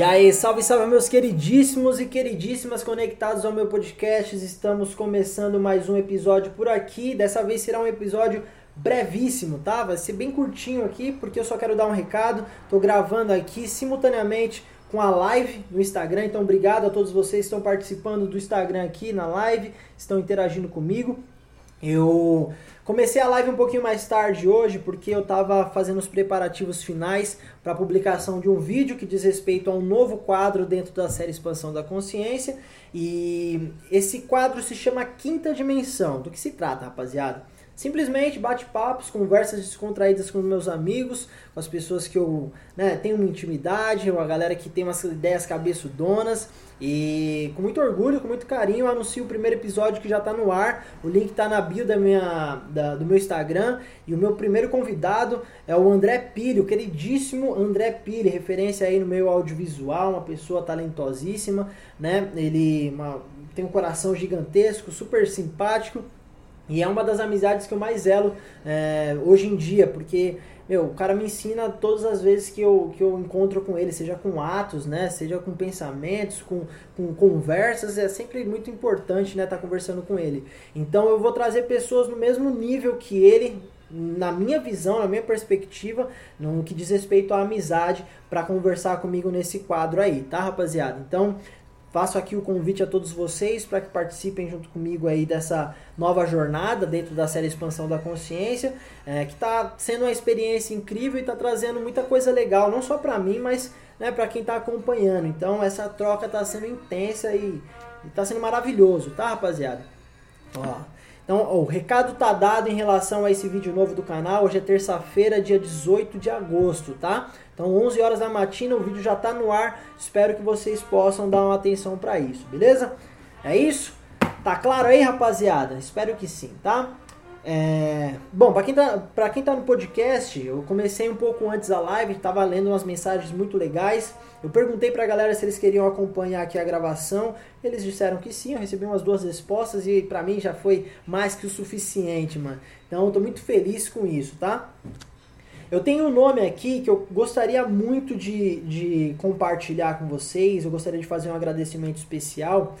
E aí, salve, salve, meus queridíssimos e queridíssimas conectados ao meu podcast. Estamos começando mais um episódio por aqui. Dessa vez será um episódio brevíssimo, tá? Vai ser bem curtinho aqui, porque eu só quero dar um recado. Tô gravando aqui simultaneamente com a live no Instagram. Então, obrigado a todos vocês que estão participando do Instagram aqui na live, estão interagindo comigo. Eu comecei a live um pouquinho mais tarde hoje porque eu estava fazendo os preparativos finais para a publicação de um vídeo que diz respeito a um novo quadro dentro da série Expansão da Consciência. E esse quadro se chama Quinta Dimensão. Do que se trata, rapaziada? Simplesmente bate-papos, conversas descontraídas com meus amigos, com as pessoas que eu né, tenho uma intimidade, uma galera que tem umas ideias cabeçudonas. E com muito orgulho, com muito carinho, eu anuncio o primeiro episódio que já está no ar. O link está na bio da minha, da, do meu Instagram. E o meu primeiro convidado é o André Pili, o queridíssimo André Pili, referência aí no meio audiovisual, uma pessoa talentosíssima, né? Ele uma, tem um coração gigantesco, super simpático. E é uma das amizades que eu mais zelo é, hoje em dia, porque, meu, o cara me ensina todas as vezes que eu, que eu encontro com ele, seja com atos, né, seja com pensamentos, com, com conversas, é sempre muito importante, né, estar tá conversando com ele. Então eu vou trazer pessoas no mesmo nível que ele, na minha visão, na minha perspectiva, no que diz respeito à amizade, para conversar comigo nesse quadro aí, tá, rapaziada? Então, Faço aqui o convite a todos vocês para que participem junto comigo aí dessa nova jornada dentro da série Expansão da Consciência, é, que está sendo uma experiência incrível e está trazendo muita coisa legal, não só para mim, mas né, para quem está acompanhando. Então essa troca está sendo intensa e está sendo maravilhoso, tá, rapaziada? Ó, então, ó, o recado tá dado em relação a esse vídeo novo do canal. Hoje é terça-feira, dia 18 de agosto, tá? Então, 11 horas da matina, o vídeo já tá no ar. Espero que vocês possam dar uma atenção para isso, beleza? É isso? Tá claro aí, rapaziada? Espero que sim, tá? É... Bom, para quem, tá, pra quem tá no podcast, eu comecei um pouco antes a live, tava lendo umas mensagens muito legais. Eu perguntei pra galera se eles queriam acompanhar aqui a gravação. Eles disseram que sim, eu recebi umas duas respostas e pra mim já foi mais que o suficiente, mano. Então eu tô muito feliz com isso, tá? Eu tenho um nome aqui que eu gostaria muito de, de compartilhar com vocês. Eu gostaria de fazer um agradecimento especial,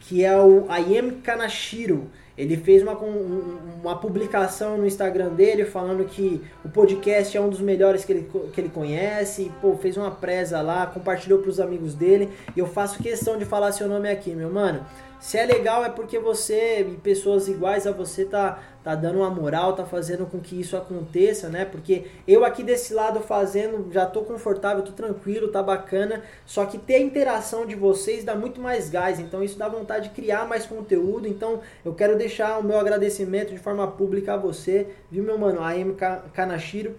que é o Ayem Kanashiro. Ele fez uma, uma publicação no Instagram dele falando que o podcast é um dos melhores que ele, que ele conhece. Pô, fez uma presa lá, compartilhou para os amigos dele. E eu faço questão de falar seu nome aqui, meu mano. Se é legal é porque você e pessoas iguais a você tá, tá dando uma moral, tá fazendo com que isso aconteça, né? Porque eu aqui desse lado fazendo, já tô confortável, tô tranquilo, tá bacana. Só que ter a interação de vocês dá muito mais gás, então isso dá vontade de criar mais conteúdo. Então eu quero deixar o meu agradecimento de forma pública a você, viu, meu mano? A M Kanashiro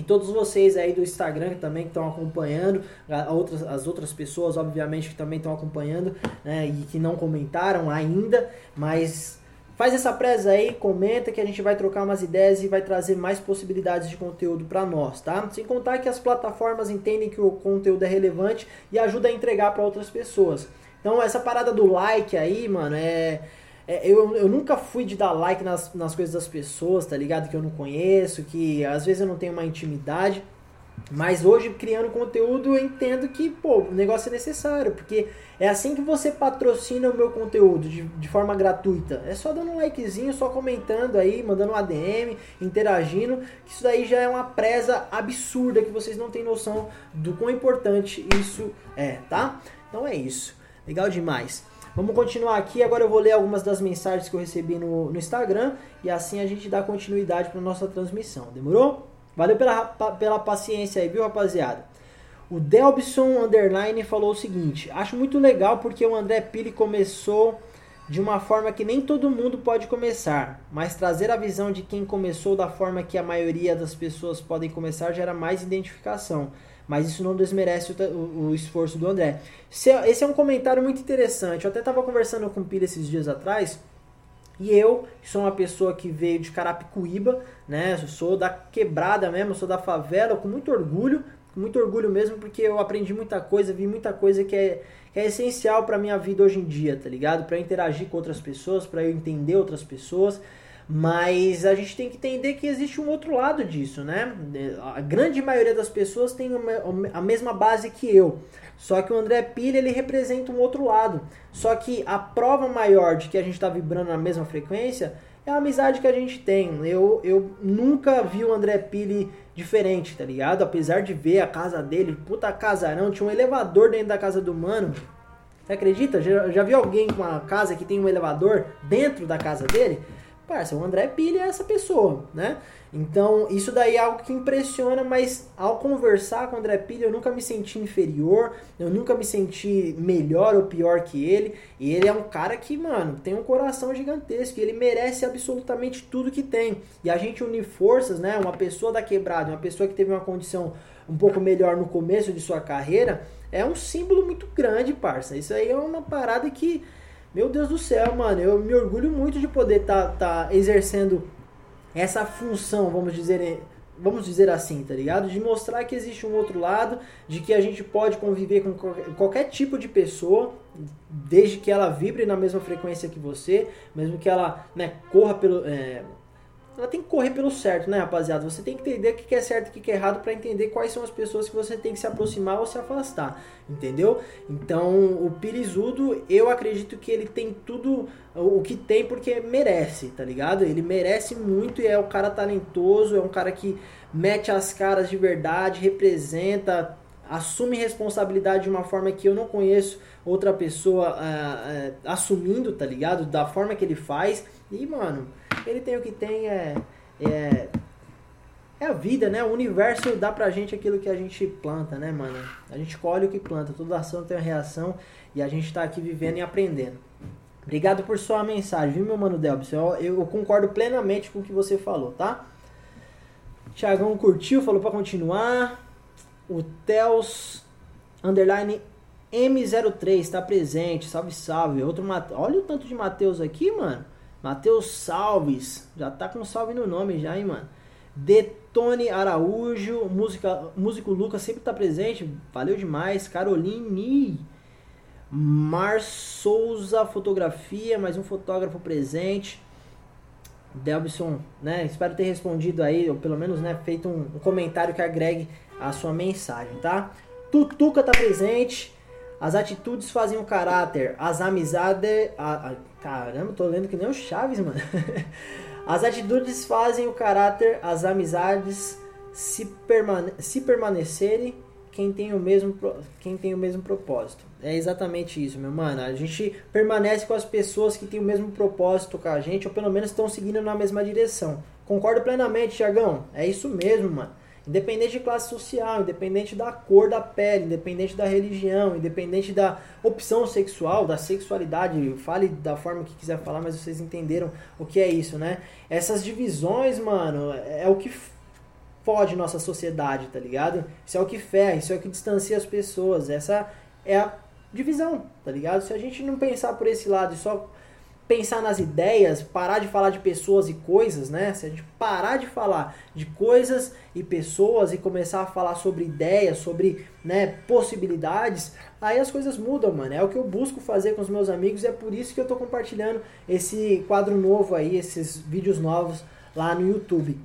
e todos vocês aí do Instagram que também estão acompanhando, outras, as outras pessoas, obviamente, que também estão acompanhando né, e que não comentaram ainda, mas faz essa presa aí, comenta que a gente vai trocar umas ideias e vai trazer mais possibilidades de conteúdo para nós, tá? Sem contar que as plataformas entendem que o conteúdo é relevante e ajuda a entregar para outras pessoas. Então, essa parada do like aí, mano, é, eu, eu nunca fui de dar like nas, nas coisas das pessoas, tá ligado? Que eu não conheço, que às vezes eu não tenho uma intimidade. Mas hoje, criando conteúdo, eu entendo que, pô, o negócio é necessário, porque é assim que você patrocina o meu conteúdo de, de forma gratuita. É só dando um likezinho, só comentando aí, mandando um ADM, interagindo, que isso daí já é uma presa absurda que vocês não têm noção do quão importante isso é, tá? Então é isso. Legal demais. Vamos continuar aqui. Agora eu vou ler algumas das mensagens que eu recebi no, no Instagram e assim a gente dá continuidade para nossa transmissão. Demorou? Valeu pela, pela paciência aí, viu, rapaziada? O Delbson Underline falou o seguinte: Acho muito legal porque o André Pili começou de uma forma que nem todo mundo pode começar, mas trazer a visão de quem começou da forma que a maioria das pessoas podem começar gera mais identificação mas isso não desmerece o, o, esforço do André. É, esse é um comentário muito interessante. Eu até estava conversando com o Pira esses dias atrás. E eu, que sou uma pessoa que veio de Carapicuíba, né? Sou da quebrada mesmo, sou da favela, com muito orgulho, com muito orgulho mesmo, porque eu aprendi muita coisa, vi muita coisa que é, que é essencial para minha vida hoje em dia, tá ligado? Para interagir com outras pessoas, para eu entender outras pessoas. Mas a gente tem que entender que existe um outro lado disso, né? A grande maioria das pessoas tem a mesma base que eu. Só que o André Pilha ele representa um outro lado. Só que a prova maior de que a gente está vibrando na mesma frequência é a amizade que a gente tem. Eu, eu nunca vi o André Pili diferente, tá ligado? Apesar de ver a casa dele, puta casarão, tinha um elevador dentro da casa do mano. Você acredita? Já, já viu alguém com uma casa que tem um elevador dentro da casa dele? Parça, o André Pili é essa pessoa, né? Então, isso daí é algo que impressiona, mas ao conversar com o André Pilha, eu nunca me senti inferior, eu nunca me senti melhor ou pior que ele. E ele é um cara que, mano, tem um coração gigantesco, ele merece absolutamente tudo que tem. E a gente unir forças, né? Uma pessoa da quebrada, uma pessoa que teve uma condição um pouco melhor no começo de sua carreira, é um símbolo muito grande, parça. Isso aí é uma parada que, meu Deus do céu, mano, eu me orgulho muito de poder estar tá, tá exercendo essa função, vamos dizer, vamos dizer assim, tá ligado? De mostrar que existe um outro lado, de que a gente pode conviver com qualquer tipo de pessoa, desde que ela vibre na mesma frequência que você, mesmo que ela né, corra pelo. É, ela tem que correr pelo certo, né, rapaziada? Você tem que entender o que é certo e o que é errado para entender quais são as pessoas que você tem que se aproximar ou se afastar, entendeu? Então, o Pirizudo, eu acredito que ele tem tudo o que tem porque merece, tá ligado? Ele merece muito e é um cara talentoso, é um cara que mete as caras de verdade, representa, assume responsabilidade de uma forma que eu não conheço outra pessoa uh, uh, assumindo, tá ligado? Da forma que ele faz. E, mano, ele tem o que tem, é, é, é a vida, né? O universo dá pra gente aquilo que a gente planta, né, mano? A gente colhe o que planta, toda ação tem uma reação e a gente tá aqui vivendo e aprendendo. Obrigado por sua mensagem, viu, meu mano Delbis? Eu, eu concordo plenamente com o que você falou, tá? Tiagão curtiu, falou para continuar. O Tels underline M03 está presente. Salve, salve. Outro Mate... Olha o tanto de Mateus aqui, mano. Matheus Salves, já tá com salve no nome já, hein, mano. Detone Araújo, música, músico Lucas sempre tá presente, valeu demais. Caroline, Mar Souza Fotografia, mais um fotógrafo presente. Delbson, né? Espero ter respondido aí, ou pelo menos, né, feito um, um comentário que agregue a sua mensagem, tá? Tutuca tá presente. As atitudes fazem o caráter, as amizades. A, a, caramba, tô lendo que nem o Chaves, mano. As atitudes fazem o caráter, as amizades se, permane se permanecerem quem tem, o mesmo, quem tem o mesmo propósito. É exatamente isso, meu mano. A gente permanece com as pessoas que têm o mesmo propósito com a gente, ou pelo menos estão seguindo na mesma direção. Concordo plenamente, Tiagão. É isso mesmo, mano. Independente de classe social, independente da cor da pele, independente da religião, independente da opção sexual, da sexualidade, fale da forma que quiser falar, mas vocês entenderam o que é isso, né? Essas divisões, mano, é o que fode nossa sociedade, tá ligado? Isso é o que ferra, isso é o que distancia as pessoas. Essa é a divisão, tá ligado? Se a gente não pensar por esse lado e só pensar nas ideias, parar de falar de pessoas e coisas, né? Se a gente parar de falar de coisas e pessoas e começar a falar sobre ideias, sobre né, possibilidades, aí as coisas mudam, mano. É o que eu busco fazer com os meus amigos e é por isso que eu tô compartilhando esse quadro novo aí, esses vídeos novos lá no YouTube.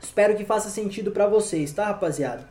Espero que faça sentido para vocês, tá, rapaziada?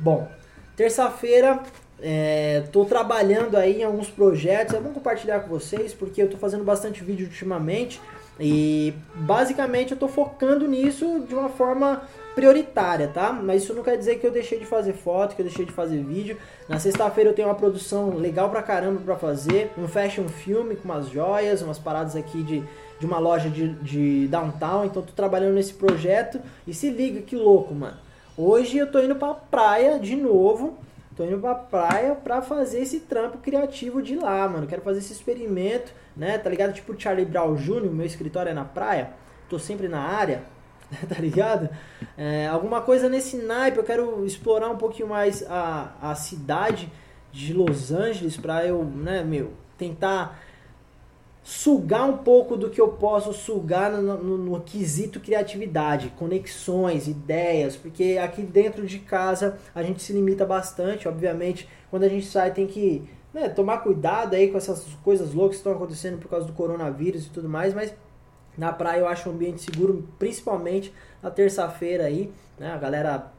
Bom, terça-feira Estou é, trabalhando aí em alguns projetos, é bom compartilhar com vocês porque eu estou fazendo bastante vídeo ultimamente e basicamente eu estou focando nisso de uma forma prioritária, tá? Mas isso não quer dizer que eu deixei de fazer foto, que eu deixei de fazer vídeo. Na sexta-feira eu tenho uma produção legal pra caramba pra fazer, um fashion filme com umas joias, umas paradas aqui de, de uma loja de, de downtown, então tô trabalhando nesse projeto e se liga que louco, mano. Hoje eu tô indo pra praia de novo, Tô indo pra praia pra fazer esse trampo criativo de lá, mano. Quero fazer esse experimento, né? Tá ligado? Tipo Charlie Brown Jr., meu escritório é na praia. Tô sempre na área, tá ligado? É, alguma coisa nesse naipe. Eu quero explorar um pouquinho mais a, a cidade de Los Angeles pra eu, né, meu, tentar sugar um pouco do que eu posso sugar no, no, no, quesito criatividade, conexões, ideias, porque aqui dentro de casa a gente se limita bastante, obviamente, quando a gente sai tem que né, tomar cuidado aí com essas coisas loucas que estão acontecendo por causa do coronavírus e tudo mais, mas Na praia eu acho um ambiente seguro, principalmente na terça-feira aí, né? A galera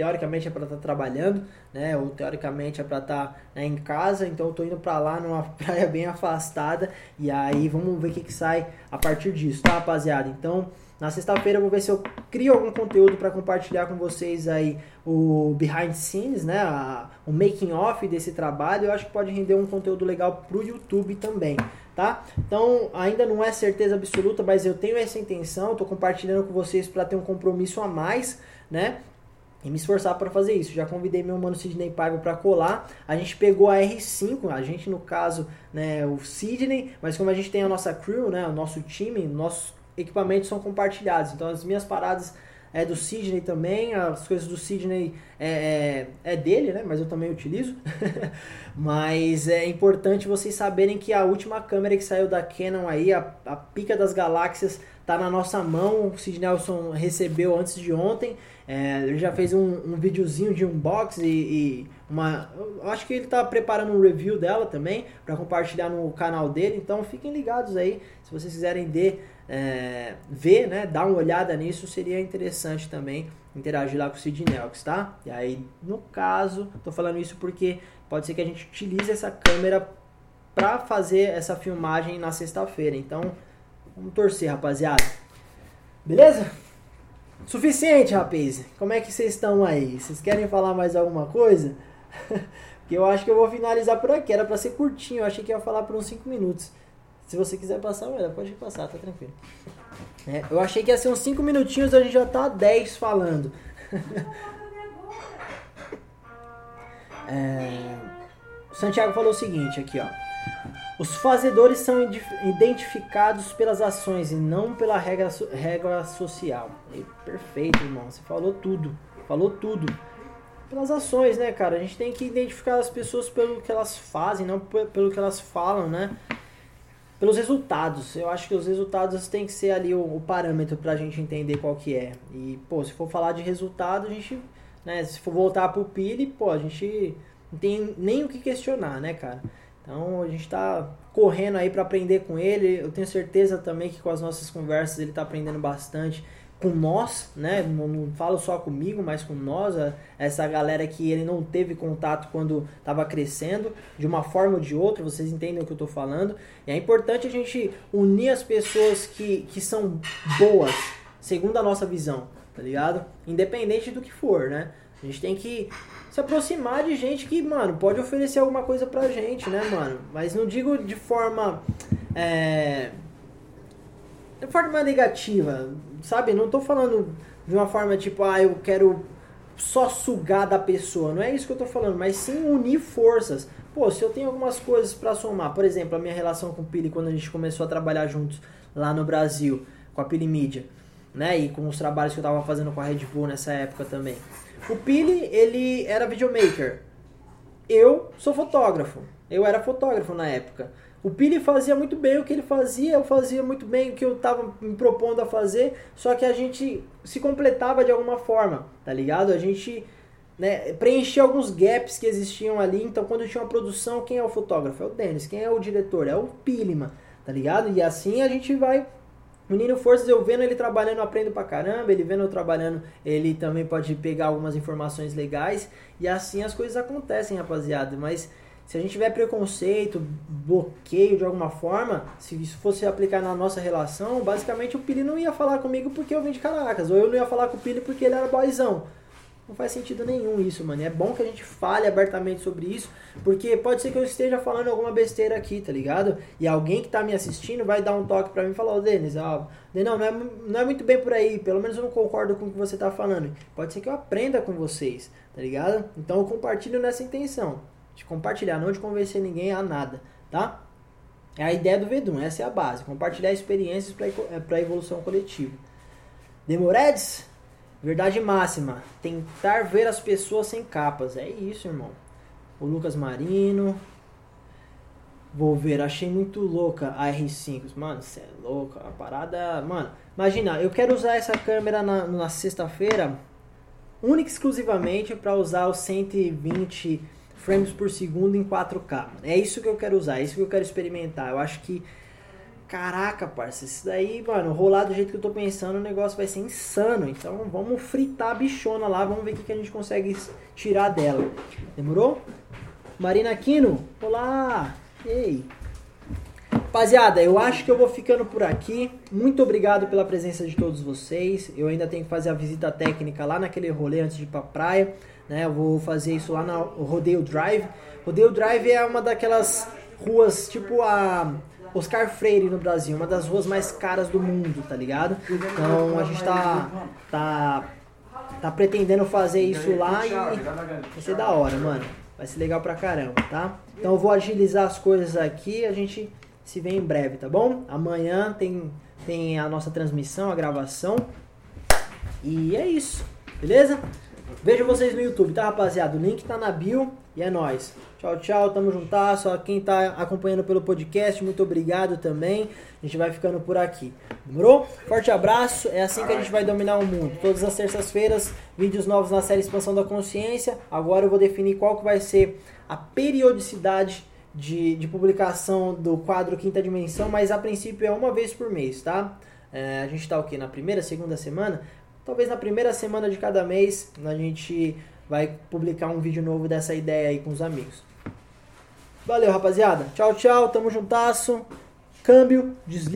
teoricamente é para estar tá trabalhando, né? Ou teoricamente é para estar tá, né, em casa, então eu tô indo para lá numa praia bem afastada e aí vamos ver o que, que sai a partir disso, tá, rapaziada? Então, na sexta-feira eu vou ver se eu crio algum conteúdo para compartilhar com vocês aí o behind scenes, né? A, o making off desse trabalho. Eu acho que pode render um conteúdo legal pro YouTube também, tá? Então, ainda não é certeza absoluta, mas eu tenho essa intenção, tô compartilhando com vocês para ter um compromisso a mais, né? E me esforçar para fazer isso. Já convidei meu mano Sidney Paiva para colar. A gente pegou a R5, a gente no caso, né, o Sidney, mas como a gente tem a nossa crew, né, o nosso time, nossos equipamentos são compartilhados. Então as minhas paradas é do Sidney também, as coisas do Sidney é, é, é dele, né? Mas eu também utilizo. Mas é importante vocês saberem que a última câmera que saiu da Canon aí, a, a pica das galáxias, tá na nossa mão. O Sid Nelson recebeu antes de ontem. É, ele já fez um, um videozinho de unboxing e, e uma. Acho que ele está preparando um review dela também para compartilhar no canal dele. Então fiquem ligados aí. Se vocês quiserem de, é, ver, né, dar uma olhada nisso, seria interessante também interagir lá com o Sid Nelson, tá? E aí, no caso, tô falando isso porque pode ser que a gente utilize essa câmera para fazer essa filmagem na sexta-feira. Então, vamos torcer, rapaziada. Beleza? Suficiente, rapaz. Como é que vocês estão aí? Vocês querem falar mais alguma coisa? Porque eu acho que eu vou finalizar por aqui. Era pra ser curtinho. Eu achei que ia falar por uns 5 minutos. Se você quiser passar, pode passar, tá tranquilo. É, eu achei que ia ser uns 5 minutinhos, a gente já tá 10 falando. é, o Santiago falou o seguinte aqui, ó. Os fazedores são identificados pelas ações e não pela regra, regra social. E, perfeito, irmão. Você falou tudo. Falou tudo. Pelas ações, né, cara? A gente tem que identificar as pessoas pelo que elas fazem, não pelo que elas falam, né? Pelos resultados. Eu acho que os resultados têm que ser ali o, o parâmetro para a gente entender qual que é. E, pô, se for falar de resultado, a gente, né, se for voltar pro Pili, pô, a gente não tem nem o que questionar, né, cara? Então, a gente está correndo aí para aprender com ele. Eu tenho certeza também que com as nossas conversas ele está aprendendo bastante com nós, né? Não, não, falo só comigo, mas com nós, essa galera que ele não teve contato quando estava crescendo, de uma forma ou de outra, vocês entendem o que eu estou falando. E é importante a gente unir as pessoas que, que são boas, segundo a nossa visão, tá ligado? Independente do que for, né? A gente tem que se aproximar de gente que, mano, pode oferecer alguma coisa pra gente, né, mano? Mas não digo de forma. É, de forma negativa, sabe? Não tô falando de uma forma tipo, ah, eu quero só sugar da pessoa. Não é isso que eu tô falando, mas sim unir forças. Pô, se eu tenho algumas coisas para somar, por exemplo, a minha relação com o Pili quando a gente começou a trabalhar juntos lá no Brasil, com a Pili Media, né? E com os trabalhos que eu tava fazendo com a Red Bull nessa época também. O Pili, ele era videomaker. Eu sou fotógrafo. Eu era fotógrafo na época. O Pili fazia muito bem o que ele fazia, eu fazia muito bem o que eu estava me propondo a fazer, só que a gente se completava de alguma forma, tá ligado? A gente né, preenchia alguns gaps que existiam ali, então quando tinha uma produção, quem é o fotógrafo? É o Denis, quem é o diretor? É o Pilima, tá ligado? E assim a gente vai unindo forças, eu vendo ele trabalhando, aprendo pra caramba, ele vendo eu trabalhando, ele também pode pegar algumas informações legais, e assim as coisas acontecem, rapaziada, mas se a gente tiver preconceito, bloqueio de alguma forma, se isso fosse aplicar na nossa relação, basicamente o Pili não ia falar comigo porque eu vim de Caracas, ou eu não ia falar com o Pili porque ele era boizão. Não faz sentido nenhum isso, mano. É bom que a gente fale abertamente sobre isso, porque pode ser que eu esteja falando alguma besteira aqui, tá ligado? E alguém que tá me assistindo vai dar um toque pra mim e falar, ô Denis, ó, não, não é, não é muito bem por aí, pelo menos eu não concordo com o que você tá falando. Pode ser que eu aprenda com vocês, tá ligado? Então eu compartilho nessa intenção de compartilhar, não de convencer ninguém a nada, tá? É a ideia do Vedum, essa é a base, compartilhar experiências para a evolução coletiva. Demoredes, verdade máxima, tentar ver as pessoas sem capas, é isso, irmão. O Lucas Marino, vou ver, achei muito louca a R5, mano, você é louca, a parada, mano, imagina, eu quero usar essa câmera na, na sexta-feira, única e exclusivamente para usar o 120 frames por segundo em 4K. É isso que eu quero usar, é isso que eu quero experimentar. Eu acho que, caraca, parça, isso daí, mano, rolar do jeito que eu tô pensando, o negócio vai ser insano. Então vamos fritar a bichona lá, vamos ver o que, que a gente consegue tirar dela. Demorou? Marina Aquino, olá! Ei! Rapaziada, eu acho que eu vou ficando por aqui. Muito obrigado pela presença de todos vocês. Eu ainda tenho que fazer a visita técnica lá naquele rolê antes de ir pra praia. Né? Eu vou fazer isso lá no Rodeio Drive. Rodeio Drive é uma daquelas ruas tipo a Oscar Freire no Brasil, uma das ruas mais caras do mundo, tá ligado? Então a gente tá, tá, tá pretendendo fazer isso lá e vai ser da hora, mano. Vai ser legal pra caramba, tá? Então eu vou agilizar as coisas aqui, a gente se vê em breve, tá bom? Amanhã tem, tem a nossa transmissão, a gravação. E é isso, beleza? Vejo vocês no YouTube, tá, rapaziada? O link tá na bio e é nóis. Tchau, tchau, tamo juntasso. Ó, quem tá acompanhando pelo podcast, muito obrigado também. A gente vai ficando por aqui. Demorou? Forte abraço. É assim que a gente vai dominar o mundo. Todas as terças-feiras, vídeos novos na série Expansão da Consciência. Agora eu vou definir qual que vai ser a periodicidade de, de publicação do quadro Quinta Dimensão, mas a princípio é uma vez por mês, tá? É, a gente tá o quê? Na primeira, segunda semana? Talvez na primeira semana de cada mês a gente vai publicar um vídeo novo dessa ideia aí com os amigos. Valeu, rapaziada. Tchau, tchau. Tamo juntasso. Câmbio, desliga.